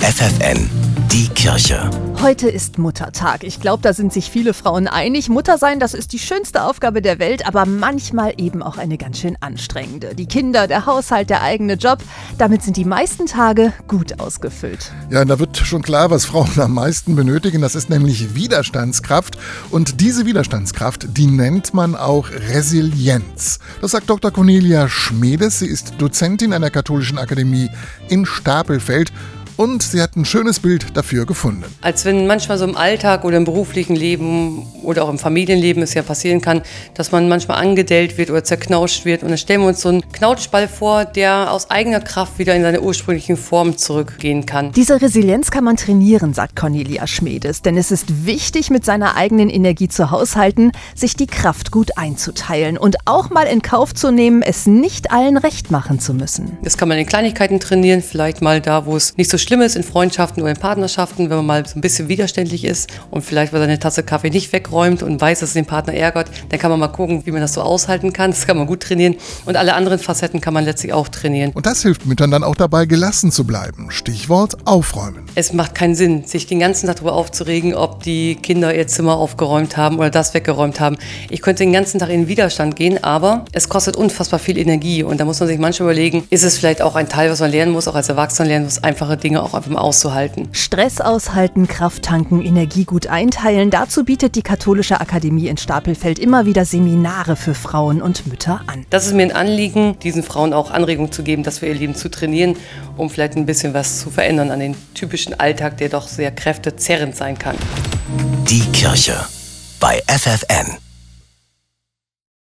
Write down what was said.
FFN, die Kirche. Heute ist Muttertag. Ich glaube, da sind sich viele Frauen einig. Mutter sein, das ist die schönste Aufgabe der Welt, aber manchmal eben auch eine ganz schön anstrengende. Die Kinder, der Haushalt, der eigene Job, damit sind die meisten Tage gut ausgefüllt. Ja, da wird schon klar, was Frauen am meisten benötigen. Das ist nämlich Widerstandskraft. Und diese Widerstandskraft, die nennt man auch Resilienz. Das sagt Dr. Cornelia Schmedes. Sie ist Dozentin an der Katholischen Akademie in Stapelfeld und sie hat ein schönes Bild dafür gefunden. Als wenn manchmal so im Alltag oder im beruflichen Leben oder auch im Familienleben es ja passieren kann, dass man manchmal angedellt wird oder zerknautscht wird. Und dann stellen wir uns so einen Knautschball vor, der aus eigener Kraft wieder in seine ursprünglichen Form zurückgehen kann. Diese Resilienz kann man trainieren, sagt Cornelia Schmedes, denn es ist wichtig, mit seiner eigenen Energie zu haushalten, sich die Kraft gut einzuteilen und auch mal in Kauf zu nehmen, es nicht allen recht machen zu müssen. Das kann man in Kleinigkeiten trainieren, vielleicht mal da, wo es nicht so schlimm ist, in Freundschaften oder in Partnerschaften, wenn man mal so ein bisschen widerständlich ist und vielleicht mal seine Tasse Kaffee nicht wegräumt und weiß, dass es den Partner ärgert, dann kann man mal gucken, wie man das so aushalten kann. Das kann man gut trainieren. Und alle anderen Facetten kann man letztlich auch trainieren. Und das hilft Müttern dann auch dabei, gelassen zu bleiben. Stichwort aufräumen. Es macht keinen Sinn, sich den ganzen Tag darüber aufzuregen, ob die Kinder ihr Zimmer aufgeräumt haben oder das weggeräumt haben. Ich könnte den ganzen Tag in den Widerstand gehen, aber es kostet unfassbar viel Energie. Und da muss man sich manchmal überlegen, ist es vielleicht auch ein Teil, was man lernen muss, auch als Erwachsener lernen muss, einfache Dinge auch einfach mal auszuhalten. Stress aushalten, Kraft tanken, Energie gut einteilen. Dazu bietet die Katholische Akademie in Stapelfeld immer wieder Seminare für Frauen und Mütter an. Das ist mir ein Anliegen, diesen Frauen auch Anregung zu geben, das für ihr Leben zu trainieren, um vielleicht ein bisschen was zu verändern an den typischen Alltag, der doch sehr kräftezerrend sein kann. Die Kirche bei FFN.